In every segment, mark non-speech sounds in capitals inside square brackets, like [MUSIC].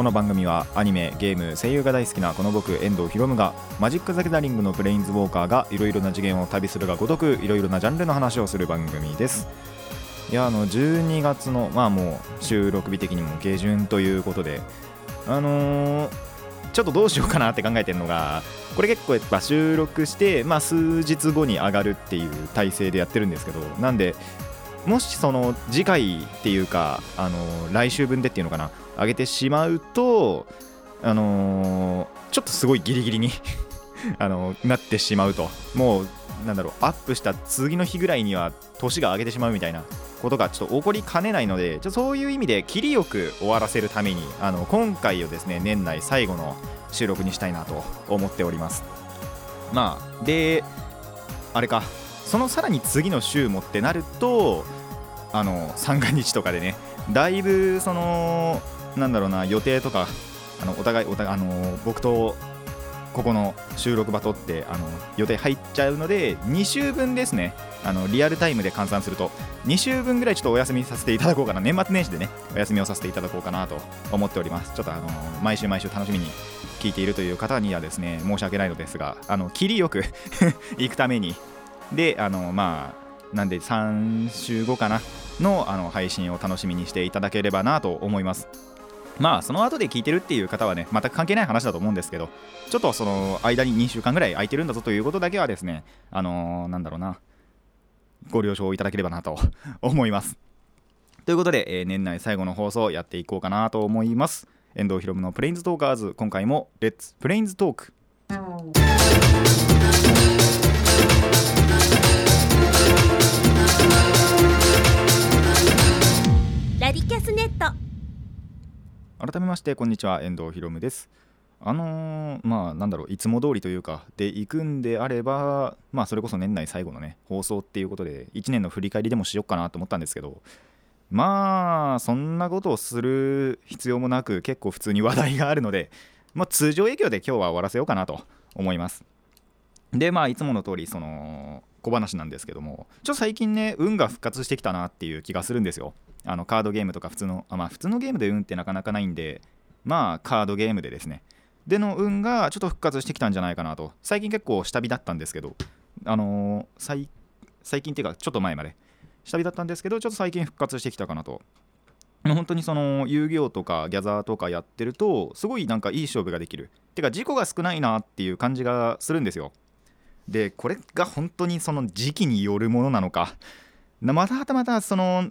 この番組はアニメゲーム声優が大好きなこの僕遠藤博夢がマジック・ザ・ギャザリングのプレインズウォーカーがいろいろな次元を旅するがごとくいろいろなジャンルの話をする番組です。いやあの12月のまあもう収録日的にも下旬ということであのーちょっとどうしようかなって考えてるのがこれ結構やっぱ収録して、まあ、数日後に上がるっていう体制でやってるんですけどなんでもしその次回っていうか、あの来週分でっていうのかな上げてしまうとあのーちょっとすごいギリギリに [LAUGHS] あのーなってしまうと。もうなんだろうアップした次の日ぐらいには年が上げてしまうみたいなことがちょっと起こりかねないのでちょそういう意味で切りよく終わらせるためにあの今回をですね年内最後の収録にしたいなと思っております。まあであれか。そのさらに次の週もってなるとあの三が日とかでねだいぶそのなんだろうな予定とかあのお互いお互いあの僕とここの収録場とってあの予定入っちゃうので2週分ですねあのリアルタイムで換算すると。2週分ぐらいちょっとお休みさせていただこうかな。年末年始でねお休みをさせていただこうかなと思っております。ちょっとあの毎週毎週楽しみに聞いているという方にはですね申し訳ないのですがあの切りよく [LAUGHS] 行くためにであのまあなんで3週後かなのあの配信を楽しみにしていただければなと思います。まあその後で聞いてるっていう方はね全く関係ない話だと思うんですけどちょっとその間に2週間ぐらい空いてるんだぞということだけはですねあのーなんだろうなご了承いただければなと [LAUGHS] 思います。ということで、えー年内最後の放送やっていこうかなと思います。遠藤ひろむのプレインズトーカーズ今回もレッツプレインズトーク。ネット。改めましてこんにちは。遠藤ひろむです。あのーまあなんだろう。いつも通りというかで行くんであればまあそれこそ年内最後のね放送っていうことで1年の振り返りでもしよっかなと思ったんですけどまあそんなことをする必要もなく結構普通に話題があるので、まあ、通常営業で今日は終わらせようかなと思います。でまあいつもの通りその小話なんですけどもちょっと最近ね運が復活してきたなっていう気がするんですよ。あのカードゲームとか普通のあまあ普通のゲームで運ってなかなかないんでまあカードゲームでですね。での運がちょっと復活してきたんじゃないかなと。最近結構下火だったんですけどあのー最最近っていうかちょっと前まで。下火だったんですけどちょっと最近復活してきたかなと。本当にその遊戯王とかギャザーとかやってるとすごいなんかいい勝負ができる。てか事故が少ないなっていう感じがするんですよ。でこれが本当にその時期によるものなのかまたはたまたその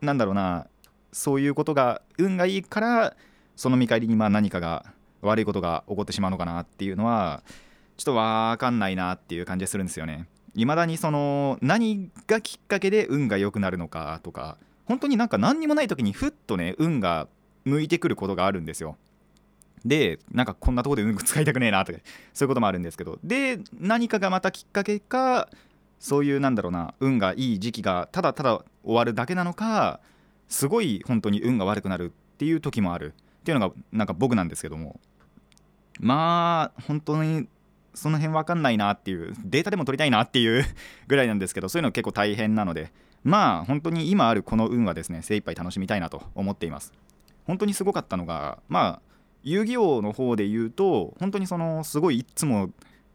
なんだろうなそういうことが運がいいからその見返りにまあ何かが悪いことが起こってしまうのかなっていうのはちょっと分かんないなっていう感じがするんですよね。未だにその何がきっかけで運が良くなるのかとか本当になんか何にもない時にふっとね運が向いてくることがあるんですよ。でなんかこんなとこで運使いたくねえなとかそういうこともあるんですけどで何かがまたきっかけかそういうなんだろうな運がいい時期がただただ終わるだけなのかすごい本当に運が悪くなるっていう時もある。っていうのがなんか僕なんですけども。まあ本当にその辺わかんないなっていうデータでも取りたいなっていう [LAUGHS] ぐらいなんですけどそういうの結構大変なので。まあ本当に今あるこの運はですね精一杯楽しみたいなと思っています。本当にすごかったのがまあ遊戯王の方で言うと本当にそのすごいいつも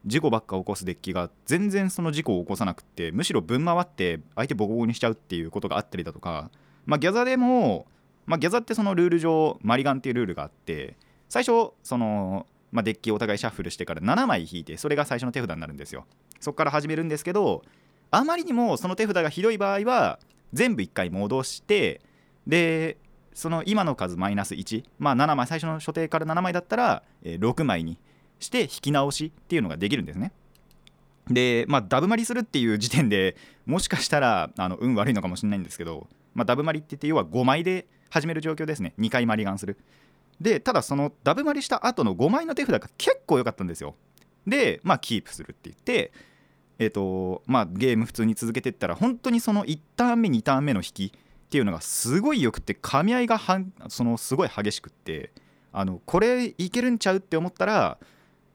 事故ばっか起こすデッキが全然その事故を起こさなくてむしろぶん回って相手ボコボコにしちゃうっていうことがあったりだとかまあギャザでもまあギャザってそのルール上マリガンっていうルールがあって最初そのまあ、デッキをお互いシャッフルしてから7枚引いてそれが最初の手札になるんですよ。そこから始めるんですけどあまりにもその手札がひどい場合は全部1回戻してでその今の数マイナス1まあ7枚最初の所定から7枚だったら、え6枚にして引き直しっていうのができるんですね。でまあダブマリするっていう時点でもしかしたらあの運悪いのかもしれないんですけど、まあ、ダブマリって言って要は5枚で始める状況ですね。2回マリガンする。でただそのダブマリした後の5枚の手札が結構良かったんですよ。でまあキープするって言ってえっ、とまあゲーム普通に続けていったら本当にその1ターン目2ターン目の引きっていうのがすごいよくて噛み合いがはんそのすごい激しくってあのこれいけるんちゃうって思ったら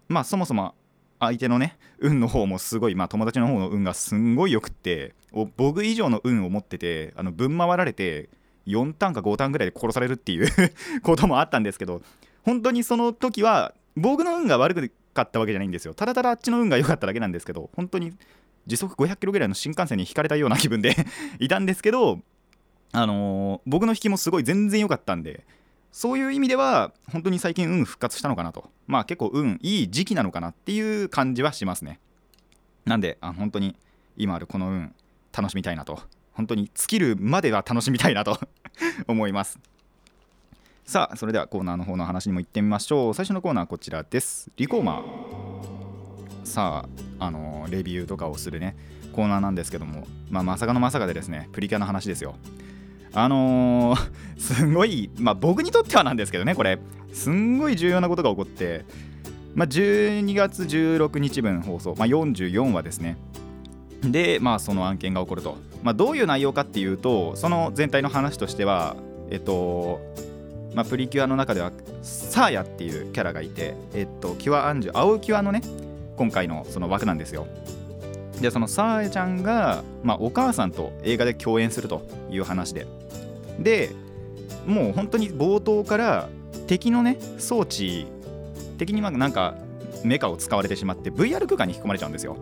まあそもそも相手のね運の方もすごいまあ友達の方の運がすんごいよくって僕以上の運を持っててあの分回られて4ターンか5ターンぐらいで殺されるっていう [LAUGHS] こともあったんですけど本当にその時は僕の運が悪かったわけじゃないんですよ。ただただあっちの運が良かっただけなんですけど本当に時速500キロぐらいの新幹線に引かれたような気分で [LAUGHS] いたんですけどあのー僕の引きもすごい全然良かったんでそういう意味では本当に最近運復活したのかなと。まあ結構運いい時期なのかなっていう感じはしますね。なんであ本当に今あるこの運楽しみたいなと。本当に尽きるまでは楽しみたいなと。[LAUGHS] 思います。さあそれではコーナーの方の話にも行ってみましょう。最初のコーナーはこちらです。リコーマー。さああのーレビューとかをするねコーナーなんですけども、まあ、まさかのまさかでですねプリキュアの話ですよ。あのーすんごい、まあ、僕にとってはなんですけどねこれ。すんごい重要なことが起こって、まあ、12月16日分放送、まあ、44話ですね。でまあその案件が起こると、まあ、どういう内容かっていうとその全体の話としてはえっとまあ、プリキュアの中ではサーヤっていうキャラがいて、えっと、キュアアンジュ青キュアのね今回のその枠なんですよ。でそのサーヤちゃんが、まあ、お母さんと映画で共演するという話で。でもう本当に冒頭から敵のね装置敵にまなんかメカを使われてしまって VR 空間に引き込まれちゃうんですよ。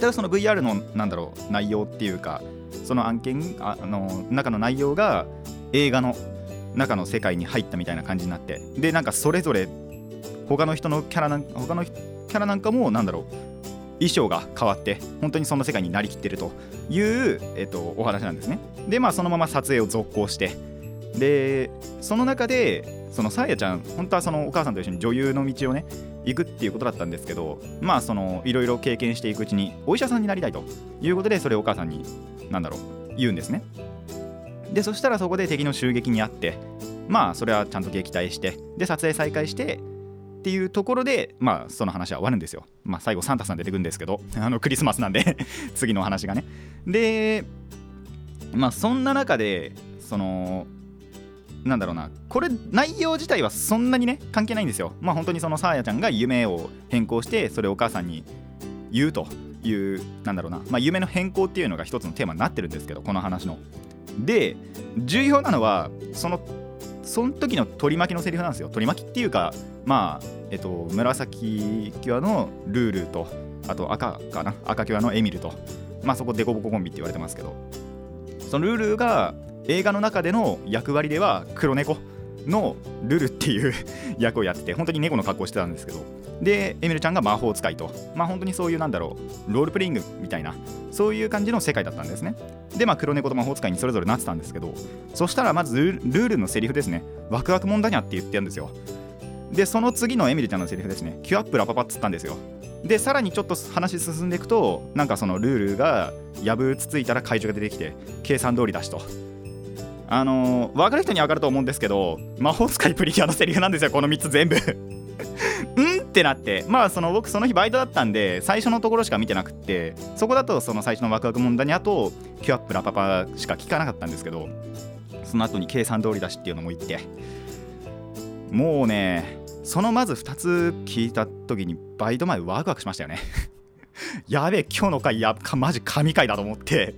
ただその VR のなんだろう内容っていうかその案件あの中の内容が映画の中の世界に入ったみたいな感じになって。でなんかそれぞれ他の人のキャラなん他のキャラなんかもなんだろう衣装が変わって本当にその世界になりきってるという、えっと、お話なんですね。でまあそのまま撮影を続行して。でその中でそのサーヤちゃん本当はそのお母さんと一緒に女優の道をね行くっていうことだったんですけどまあそのいろいろ経験していくうちにお医者さんになりたいということでそれをお母さんになんだろう言うんですね。でそしたらそこで敵の襲撃にあってまあそれはちゃんと撃退してで撮影再開してっていうところでまあその話は終わるんですよ。まあ最後サンタさん出てくるんですけど [LAUGHS] あのクリスマスなんで [LAUGHS] 次の話がね。でまあそんな中でそのなんだろうなこれ内容自体はそんなにね関係ないんですよ。まあ本当にそのサーヤちゃんが夢を変更してそれをお母さんに言うというなんだろうな、まあ、夢の変更っていうのが一つのテーマになってるんですけどこの話の。で重要なのはそのその時の取り巻きのセリフなんですよ。取り巻きっていうかまあえっと紫キュアのルールとあと赤かな？赤キュアのエミルとまあそこデコボココンビって言われてますけど。そのルールが映画の中での役割では黒猫。のルルっていう役をやってて本当に猫の格好してたんですけど。でエミルちゃんが魔法使いと。まあ本当にそういうなんだろうロールプレイングみたいなそういう感じの世界だったんですね。でまあ黒猫と魔法使いにそれぞれなってたんですけど。そしたらまずルールのセリフですね。ワクワクもんだにゃって言ってるんですよ。でその次のエミルちゃんのセリフですね。キュアップラパパっつったんですよ。でさらにちょっと話進んでいくとなんかそのルールがやぶつついたら怪獣が出てきて計算通りだしと。あのー、分かる人には分かると思うんですけど魔法使いプリキュアのセリフなんですよこの3つ全部。[LAUGHS] うんってなってまあその僕その日バイトだったんで最初のところしか見てなくってそこだとその最初のワクワク問題にあとキュアップラパパしか聞かなかったんですけどその後に計算通りだしっていうのも言って。もうねそのまず2つ聞いた時にバイト前ワクワクしましたよね。[LAUGHS] やべえ今日の回やかマジ神回だと思って。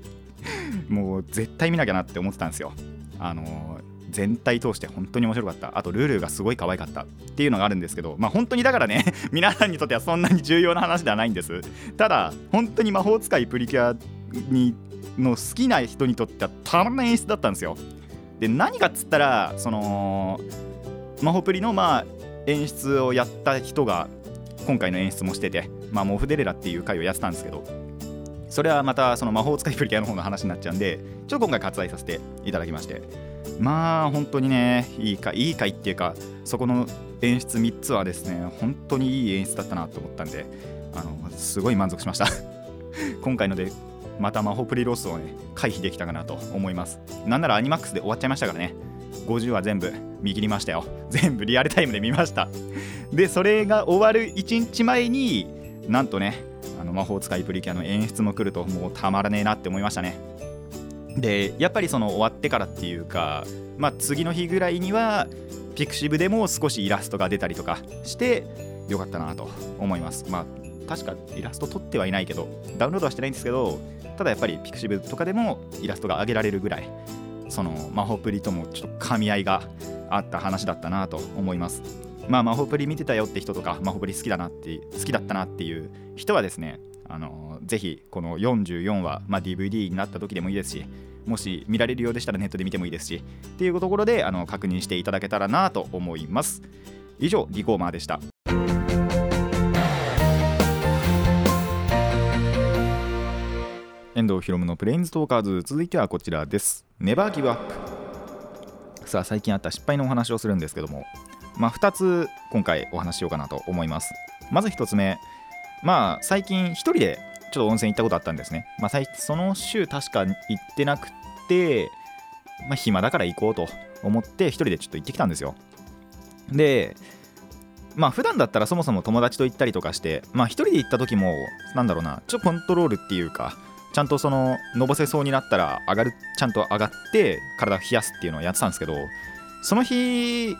もう絶対見なきゃなって思ってたんですよ。あの全体通して本当に面白かった。あとルールがすごい可愛かったっていうのがあるんですけどまあ本当にだからね [LAUGHS] 皆さんにとってはそんなに重要な話ではないんです。ただ本当に魔法使いプリキュアにの好きな人にとってはたまらない演出だったんですよ。で何かっつったらその魔法プリのまあ演出をやった人が今回の演出もしててまあモフデレラっていう回をやってたんですけどそれはまたその魔法使いプリキュアの方の話になっちゃうんでちょっと今回割愛させていただきまして。まあ本当にねいい回いい回っていうかそこの演出3つはですね本当にいい演出だったなと思ったんであのすごい満足しました。[LAUGHS] 今回のでまた魔法プリロースをね回避できたかなと思います。なんならアニマックスで終わっちゃいましたからね。50話全部見切りましたよ。全部リアルタイムで見ました。でそれが終わる1日前になんとねの魔法使いプリキュアの演出も来るともうたまらねえなって思いましたね。でやっぱりその終わってからっていうかまあ次の日ぐらいにはピクシブでも少しイラストが出たりとかしてよかったなと思います。まあ確かイラスト撮ってはいないけどダウンロードはしてないんですけどただやっぱりピクシブとかでもイラストが上げられるぐらいその魔法プリともちょっと噛み合いがあった話だったなと思います。まあ魔法プリ見てたよって人とか魔法プリ好きだなって好きだったなっていう人はですねあのぜひこの44話、まあ、DVD になった時でもいいですしもし見られるようでしたらネットで見てもいいですしっていうところであの確認していただけたらなと思います。以上リコーマーでした。遠藤ひろむのプレインズトーカーズ続いてはこちらです。ネバーギブアップさあ最近あった失敗のお話をするんですけども。まあ2つ今回お話しようかなと思います。まず1つ目。まあ最近1人でちょっと温泉行ったことあったんですね。まあその週確か行ってなくてまあ暇だから行こうと思って1人でちょっと行ってきたんですよ。でまあ普段だったらそもそも友達と行ったりとかしてまあ1人で行った時もなんだろうなちょっとコントロールっていうかちゃんとそののぼせそうになったら上がるちゃんと上がって体を冷やすっていうのをやってたんですけどその日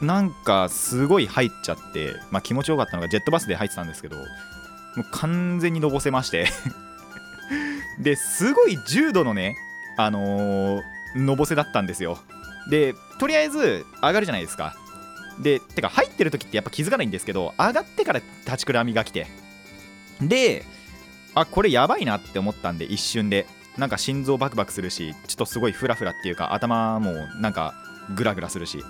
なんかすごい入っちゃって、まあ、気持ちよかったのがジェットバスで入ってたんですけどもう完全にのぼせまして。[LAUGHS] ですごい重度のねあのー、のぼせだったんですよ。でとりあえず上がるじゃないですか。でてか入ってる時ってやっぱ気づかないんですけど上がってから立ちくらみが来て。であこれやばいなって思ったんで一瞬で。なんか心臓バクバクするしちょっとすごいフラフラっていうか頭もなんかグラグラするし。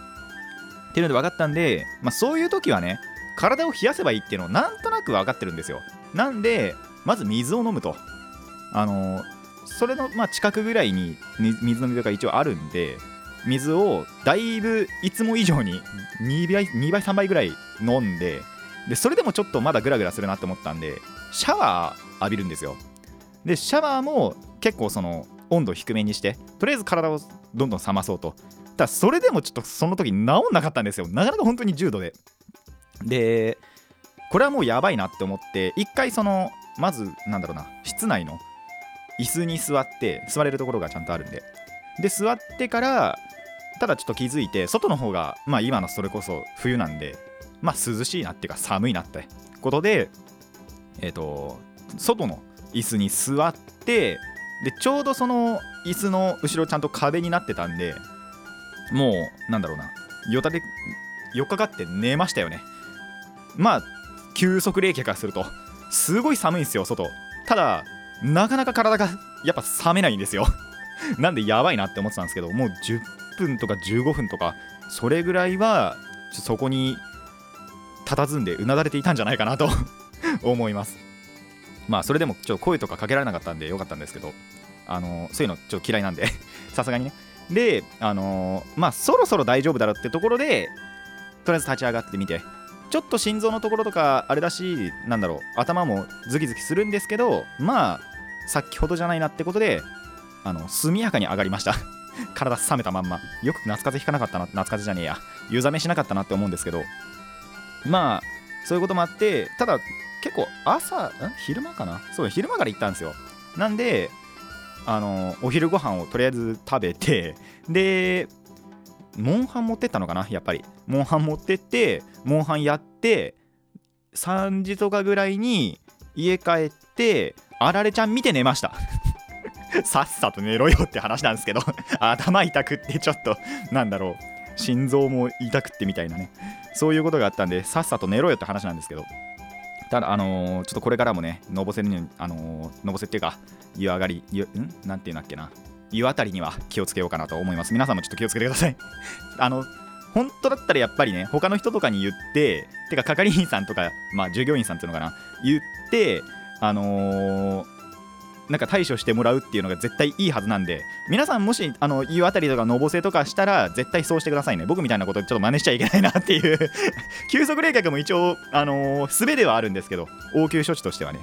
っていうので分かったんで、まあ、そういう時はね体を冷やせばいいっていうのをなんとなく分かってるんですよ。なんでまず水を飲むと。あのそれのまあ近くぐらいに水の水が一応あるんで水をだいぶいつも以上に2倍 ,2 倍3倍ぐらい飲んででそれでもちょっとまだグラグラするなって思ったんでシャワー浴びるんですよ。でシャワーも結構その温度低めにしてとりあえず体をどんどん冷まそうと。ただそれでもちょっとその時治んなかったんですよ。なかなか本当に重度で。でこれはもうやばいなって思って一回そのまずなんだろうな室内の椅子に座って座れるところがちゃんとあるんで。で座ってからただちょっと気づいて外の方がまあ今のそれこそ冬なんでまあ涼しいなっていうか寒いなって。ことでえっ、ー、と外の椅子に座ってでちょうどその椅子の後ろちゃんと壁になってたんでもうなんだろうな。よたで4日かって寝ましたよね。まあ急速冷却からすると。すごい寒いんですよ外。ただなかなか体がやっぱ冷めないんですよ。[LAUGHS] なんでやばいなって思ってたんですけどもう10分とか15分とかそれぐらいはそこに佇んでうなだれていたんじゃないかなと [LAUGHS] 思います。まあそれでもちょっと声とかかけられなかったんでよかったんですけどあのそういうのちょっと嫌いなんでさすがにね。であのまあそろそろ大丈夫だろうってところでとりあえず立ち上がってみて。ちょっと心臓のところとかあれだしなんだろう頭もズキズキするんですけどまあ先ほどじゃないなってことであの速やかに上がりました。[LAUGHS] 体冷めたまんま。よく夏風邪ひかなかったな夏風邪じゃねえや。湯冷めしなかったなって思うんですけど。まあそういうこともあってただ結構朝ん？昼間かな？そう昼間から行ったんですよ。なんであのお昼ご飯をとりあえず食べてでモンハン持ってったのかなやっぱり。モンハン持ってってモンハンやって3時とかぐらいに家帰ってあられちゃん見て寝ました。[LAUGHS] さっさと寝ろよって話なんですけど頭痛くってちょっとなんだろう心臓も痛くってみたいなね。そういうことがあったんでさっさと寝ろよって話なんですけど。ただあのー、ちょっとこれからもねのぼせるにあのー、のぼせっていうか湯上がり湯ん？なんていうんだっけな。湯あたりには気をつけようかなと思います。皆さんもちょっと気をつけてください。[LAUGHS] あの本当だったらやっぱりね他の人とかに言っててか係員さんとかまあ従業員さんっていうのかな。言ってあのーなんか対処してもらうっていうのが絶対いいはずなんで皆さんもしあの言うあたりとかのぼせとかしたら絶対そうしてくださいね。僕みたいなことちょっと真似しちゃいけないなっていう。[LAUGHS] 急速冷却も一応あのー、術ではあるんですけど応急処置としてはね。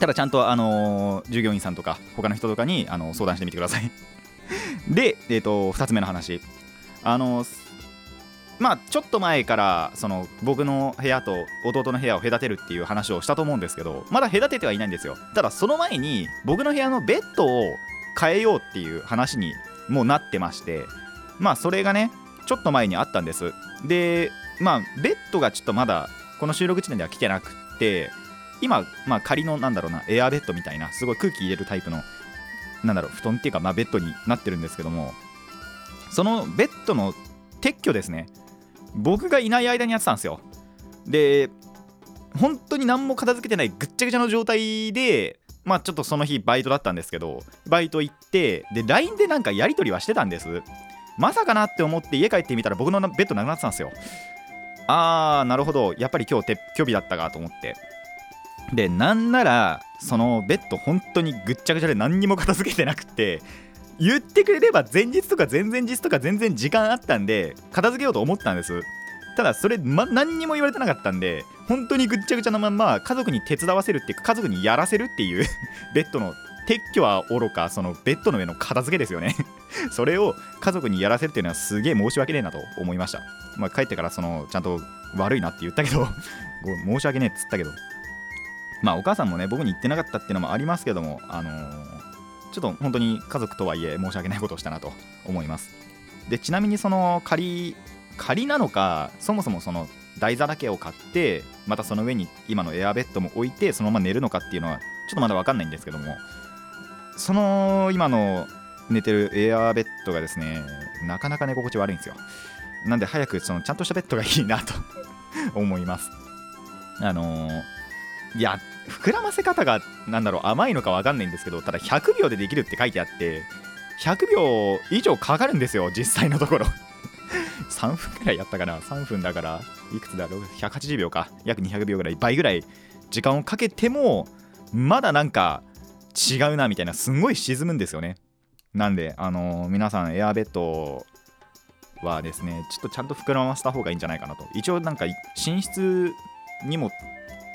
ただちゃんとあのー、従業員さんとか他の人とかにあの相談してみてください。で、えー、と2つ目の話。あのまあちょっと前からその僕の部屋と弟の部屋を隔てるっていう話をしたと思うんですけどまだ隔ててはいないんですよ。ただその前に僕の部屋のベッドを変えようっていう話にもなってましてまあそれがねちょっと前にあったんです。でまあベッドがちょっとまだこの収録時点では来てなくって今、まあ、仮のなんだろうなエアベッドみたいなすごい空気入れるタイプのなんだろう布団っていうか、まあ、ベッドになってるんですけどもそのベッドの撤去ですね。僕がいない間にやってたんですよ。で本当に何も片付けてないぐっちゃぐちゃの状態でまあちょっとその日バイトだったんですけどバイト行ってで LINE でなんかやり取りはしてたんです。まさかなって思って家帰ってみたら僕のベッドなくなってたんですよ。あーなるほど。やっぱり今日撤去日だったかと思って。でなんならそのベッド本当にぐっちゃぐちゃで何にも片付けてなくて言ってくれれば前日とか前々日とか全然時間あったんで片付けようと思ったんです。ただそれ、ま、何にも言われてなかったんで本当にぐっちゃぐちゃのまんま家族に手伝わせるっていうか家族にやらせるっていうベッドの撤去はおろかそのベッドの上の片付けですよね。[LAUGHS] それを家族にやらせるっていうのはすげえ申し訳ねえなと思いました。まあ帰ってからそのちゃんと悪いなって言ったけど [LAUGHS] 申し訳ねえっつったけど。まあお母さんもね僕に言ってなかったっていうのもありますけどもあのー、ちょっと本当に家族とはいえ申し訳ないことをしたなと思います。でちなみにその仮仮なのかそもそもその台座だけを買ってまたその上に今のエアベッドも置いてそのまま寝るのかっていうのはちょっとまだ分かんないんですけども。その今の寝てるエアベッドがですねなかなか寝心地悪いんですよ。なんで早くそのちゃんとしたベッドがいいなと思います。あのー、いや膨らませ方がなんだろう甘いのか分かんないんですけどただ100秒でできるって書いてあって100秒以上かかるんですよ実際のところ。[LAUGHS] 3分くらいやったかな？3分だからいくつだろう？180秒か。約200秒ぐらい倍ぐらい時間をかけてもまだなんか違うなみたいなすんごい沈むんですよね。なんであのー、皆さんエアベッドはですねちょっとちゃんと膨らませた方がいいんじゃないかなと。一応なんか寝室にも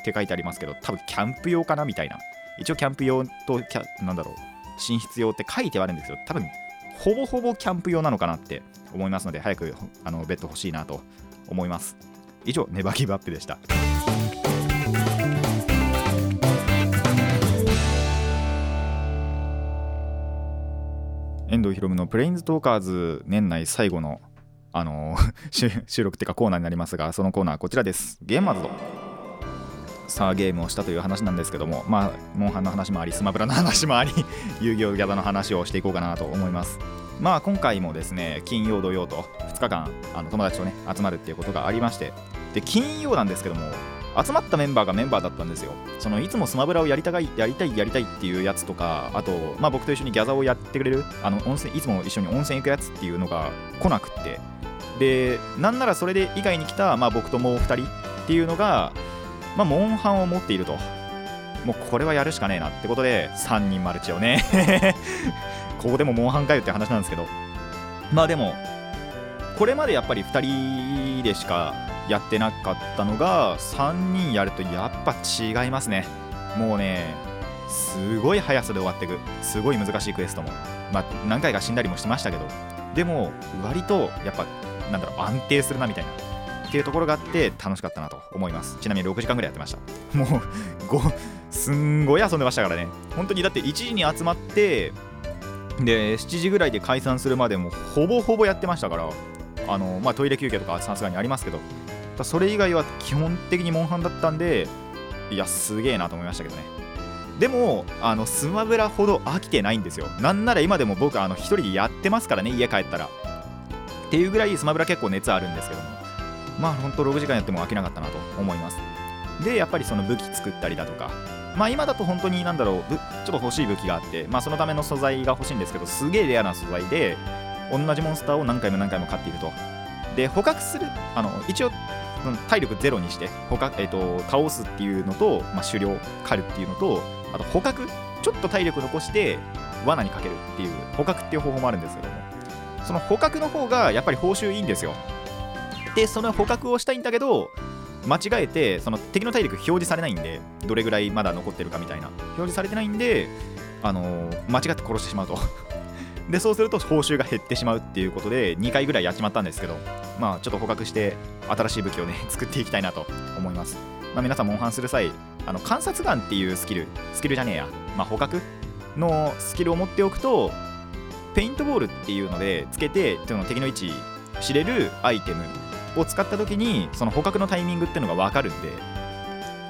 って書いてありますけど多分キャンプ用かなみたいな。一応キャンプ用とキャなんだろう。寝室用って書いてあるんですよ。多分ほぼほぼキャンプ用なのかなって思いますので早くあのベッド欲しいなと思います。以上ネバギブアップでした。遠藤ひろむのプレインズトーカーズ年内最後のあの [LAUGHS] 収録っていうかコーナーになりますがそのコーナーはこちらです。ゲーマズド。さあゲームをしたという話なんですけどもまあモンハンの話もありスマブラの話もあり [LAUGHS] 遊戯王ギャザの話をしていこうかなと思います。まあ今回もですね金曜土曜と2日間あの友達とね集まるっていうことがありましてで金曜なんですけども集まったメンバーがメンバーだったんですよ。そのいつもスマブラをやりたいやりたいやりたいっていうやつとかあと、まあ、僕と一緒にギャザをやってくれるあの温泉いつも一緒に温泉行くやつっていうのが来なくって。でなんならそれで以外に来た、まあ、僕ともう2人っていうのが、まあ、モンハンを持っていると。もうこれはやるしかねえなってことで3人マルチをね。[LAUGHS] ここでもモンハンかよって話なんですけど。まあでもこれまでやっぱり2人でしかやってなかったのが3人やるとやっぱ違いますね。もうねすごい速さで終わっていく。すごい難しいクエストも。まあ何回か死んだりもしてましたけど。でも割とやっぱなんだろう安定するなみたいな。っていうところがあって楽しかったなと思います。ちなみに6時間ぐらいやってました。もうすんごい遊んでましたからね。本当にだって1時に集まってで7時ぐらいで解散するまでもほぼほぼやってましたからあの、まあ、トイレ休憩とかさすがにありますけどそれ以外は基本的にモンハンだったんでいやすげえなと思いましたけどね。でもあのスマブラほど飽きてないんですよ。なんなら今でも僕あの1人でやってますからね家帰ったら。っていうぐらいスマブラ結構熱あるんですけども。まあほんと6時間やっても飽きなかったなと思います。でやっぱりその武器作ったりだとか。まあ今だと本当になんだろうちょっと欲しい武器があってまあそのための素材が欲しいんですけどすげえレアな素材で同じモンスターを何回も何回も買っていると。で捕獲するあの一応体力ゼロにして捕獲、えーと、倒すっていうのと、まあ、狩猟狩るっていうのとあと捕獲ちょっと体力残して罠にかけるっていう捕獲っていう方法もあるんですけども。その捕獲の方がやっぱり報酬いいんですよ。でその捕獲をしたいんだけど間違えてその敵の体力表示されないんでどれぐらいまだ残ってるかみたいな。表示されてないんであのー、間違って殺してしまうと。[LAUGHS] でそうすると報酬が減ってしまうっていうことで2回ぐらいやっちまったんですけどまあちょっと捕獲して新しい武器をね [LAUGHS] 作っていきたいなと思います。まあ、皆さんモンハンする際あの観察眼っていうスキルスキルじゃねえや、まあ、捕獲のスキルを持っておくとペイントボールっていうのでつけてその敵の位置知れるアイテムを使った時にその捕獲のタイミングっていうのが分かるんで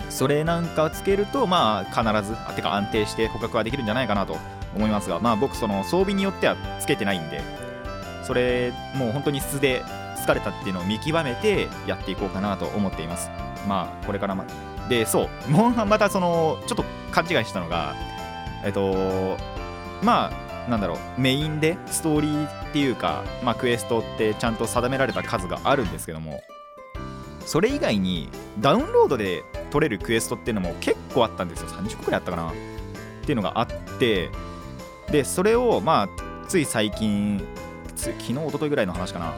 それなんかつけるとまあ必ずあてか安定して捕獲はできるんじゃないかなと思いますがまあ僕その装備によってはつけてないんでそれもう本当に素で疲れたっていうのを見極めてやっていこうかなと思っています。まあこれからまでそうモンハンまたそのちょっと勘違いしたのがえっとまあなんだろうメインでストーリーっていうか、まあ、クエストってちゃんと定められた数があるんですけどもそれ以外にダウンロードで取れるクエストっていうのも結構あったんですよ。30個くらいあったかな。っていうのがあってでそれをまあつい最近昨日一昨日ぐらいの話かな。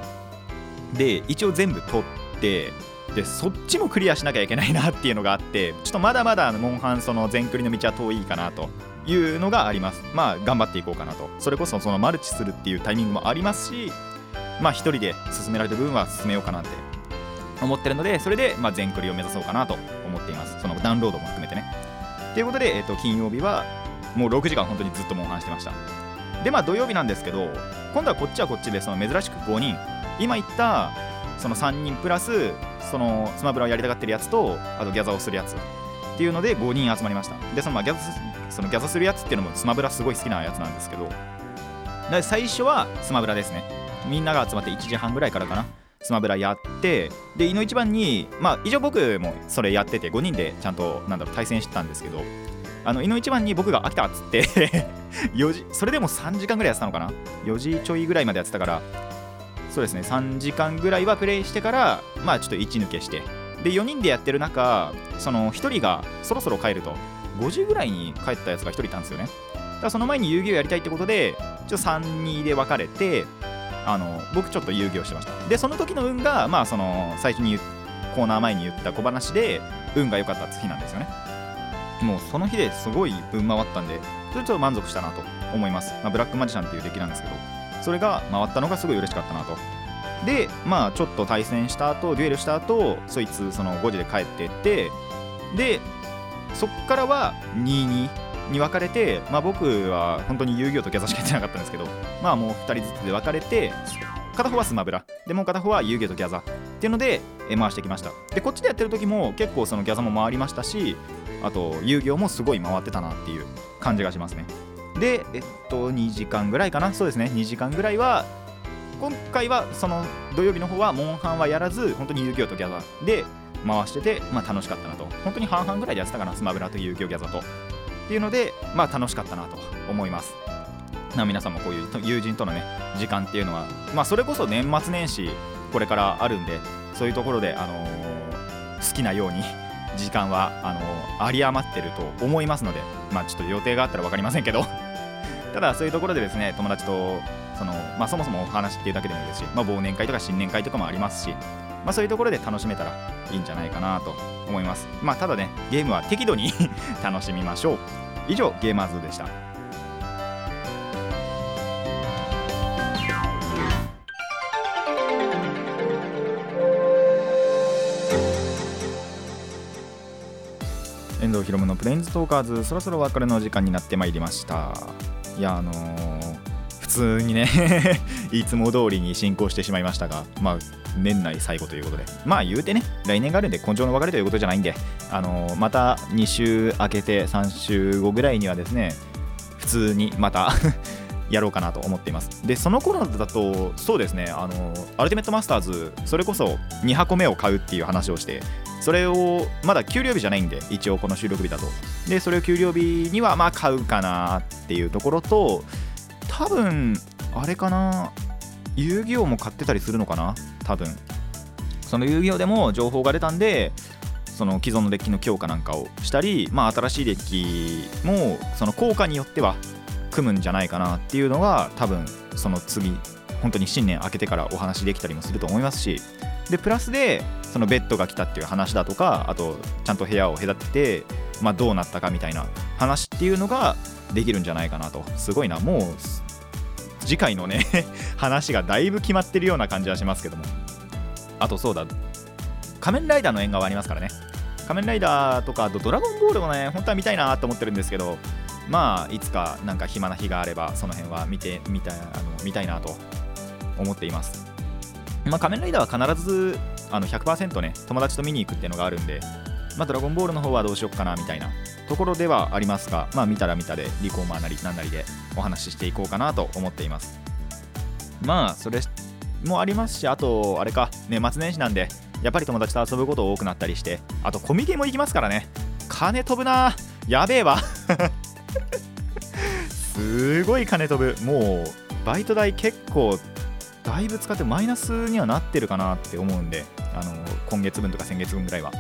で一応全部取ってでそっちもクリアしなきゃいけないなっていうのがあってちょっとまだまだモンハンその全クリの道は遠いかなと。いうのがあります。まあ頑張っていこうかなと。それこそそのマルチするっていうタイミングもありますしまあ一人で進められる部分は進めようかなって思ってるのでそれでまあ全クリを目指そうかなと思っています。そのダウンロードも含めてね。ということで、えー、と金曜日はもう6時間本当にずっとモンハンしてました。でまあ土曜日なんですけど今度はこっちはこっちでその珍しく5人。今言ったその3人プラスそのスマブラをやりたがってるやつとあとギャザーをするやつっていうので5人集まりました。でそのまあギャザーそのギャザするやつっていうのもスマブラすごい好きなやつなんですけど最初はスマブラですね。みんなが集まって1時半ぐらいからかな。スマブラやってで井の一番にまあ一応僕もそれやってて5人でちゃんとなんだろう対戦してたんですけどあの井の一番に僕が飽きたっつって [LAUGHS] 4時それでも3時間ぐらいやってたのかな。4時ちょいぐらいまでやってたからそうですね3時間ぐらいはプレイしてからまあちょっと1抜けして。で4人でやってる中その1人がそろそろ帰ると。5時ぐらいに帰ったやつが1人いたんですよね。だからその前に遊戯をやりたいってことでちょっと3人で分かれてあの僕ちょっと遊戯をしてました。でその時の運がまあその最初にコーナー前に言った小話で運が良かった日なんですよね。もうその日ですごい分回ったんでちょっと満足したなと思います、まあ、ブラックマジシャンっていうデッキなんですけどそれが回ったのがすごい嬉しかったなと。でまあちょっと対戦した後デュエルした後そいつその5時で帰ってってでそっからは22に分かれて、まあ、僕は本当に遊戯王とギャザしかやってなかったんですけどまあもう2人ずつで分かれて片方はスマブラでもう片方は遊戯王とギャザっていうので回してきました。でこっちでやってる時も結構そのギャザも回りましたしあと遊戯王もすごい回ってたなっていう感じがしますね。でえっと2時間ぐらいかな？そうですね。2時間ぐらいは今回はその土曜日の方はモンハンはやらず本当に遊戯王とギャザで回してて、まあ、楽しかったなと。本当に半々ぐらいでやってたかなスマブラと遊戯王ギャザと。っていうのでまあ楽しかったなと思います。な皆さんもこういう友人とのね時間っていうのはまあそれこそ年末年始これからあるんでそういうところで、あのー、好きなように時間はあのー、有り余ってると思いますのでまあちょっと予定があったら分かりませんけど。[LAUGHS] ただそういうところでですね友達とその、まあ、そもそもお話っていうだけでもいいですし、まあ、忘年会とか新年会とかもありますし、まあ、そういうところで楽しめたらいいんじゃないかなと思います。まあ、ただね、ゲームは適度に [LAUGHS] 楽しみましょう。以上、ゲーマーズでした。遠藤ひろむのプレインズトーカーズそろそろ別れの時間になってまいりましたいやあのー、普通にねいつも通りに進行してしまいましたがまあ年内最後ということで。まあ言うてね来年があるんで根性の別れということじゃないんであのー、また2週明けて3週後ぐらいにはですね普通にまた [LAUGHS] やろうかなと思っています。でその頃だとそうですねあのアルティメットマスターズそれこそ2箱目を買うっていう話をしてそれをまだ給料日じゃないんで一応この収録日だと。でそれを給料日にはまあ買うかなっていうところと多分あれかな遊戯王も買ってたりするのかな？多分。その遊戯王でも情報が出たんでその既存のデッキの強化なんかをしたり、まあ、新しいデッキもその効果によっては組むんじゃないかなっていうのが多分その次本当に新年明けてからお話できたりもすると思いますし。でプラスでそのベッドが来たっていう話だとかあとちゃんと部屋を隔てて、まあ、どうなったかみたいな話っていうのができるんじゃないかなと。すごいな。もう次回のね [LAUGHS] 話がだいぶ決まってるような感じはしますけども。あとそうだ。仮面ライダーの縁側ありますからね。仮面ライダーとかあとドラゴンボールもね本当は見たいなと思ってるんですけどまあいつかなんか暇な日があればその辺は見てみたいあの見たいなと思っています。まあ仮面ライダーは必ずあの100%ね友達と見に行くっていうのがあるんでまあドラゴンボールの方はどうしよっかなみたいなところではありますがまあ見たら見たでリコーマーなりなんなりでお話ししていこうかなと思っています。まあそれもありますしあとあれか年末年始なんでやっぱり友達と遊ぶこと多くなったりしてあとコミケも行きますからね。金飛ぶな。やべえわ。[LAUGHS] すごい金飛ぶ。もうバイト代結構だいぶ使ってマイナスにはなってるかなって思うんであの今月分とか先月分ぐらいは。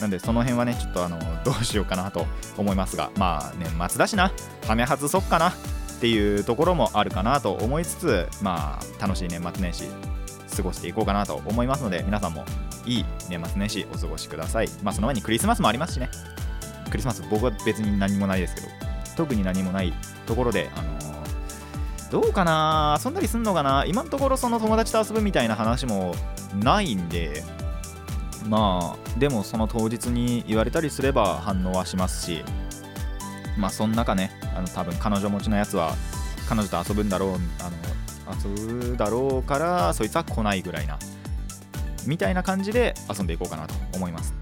なんでその辺はねちょっとあのどうしようかなと思いますがまあ年末だしな。はめ外そっかなっていうところもあるかなと思いつつまあ楽しい年末年始過ごしていこうかなと思いますので皆さんもいい年末年始お過ごしください。まあその前にクリスマスもありますしね。クリスマス僕は別に何もないですけど特に何もないところであのーどうかな？遊んだりすんのかな？今のところその友達と遊ぶみたいな話もないんでまあでもその当日に言われたりすれば反応はしますしまあその中ねあの多分彼女持ちのやつは彼女と遊ぶんだろうあの遊ぶだろうからそいつは来ないぐらいなみたいな感じで遊んでいこうかなと思います。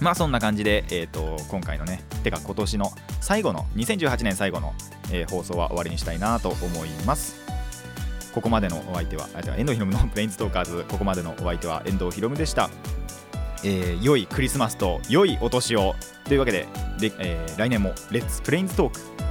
まあそんな感じで、えー、と今回のねてか今年の最後の2018年最後の、えー放送は終わりにしたいなと思います。ここまでのお相手はあ遠藤ひろむのプレインズトーカーズここまでのお相手は遠藤ひろむでした、えー良いクリスマスと良いお年を。というわけでで、えー来年もレッツプレインズトーク。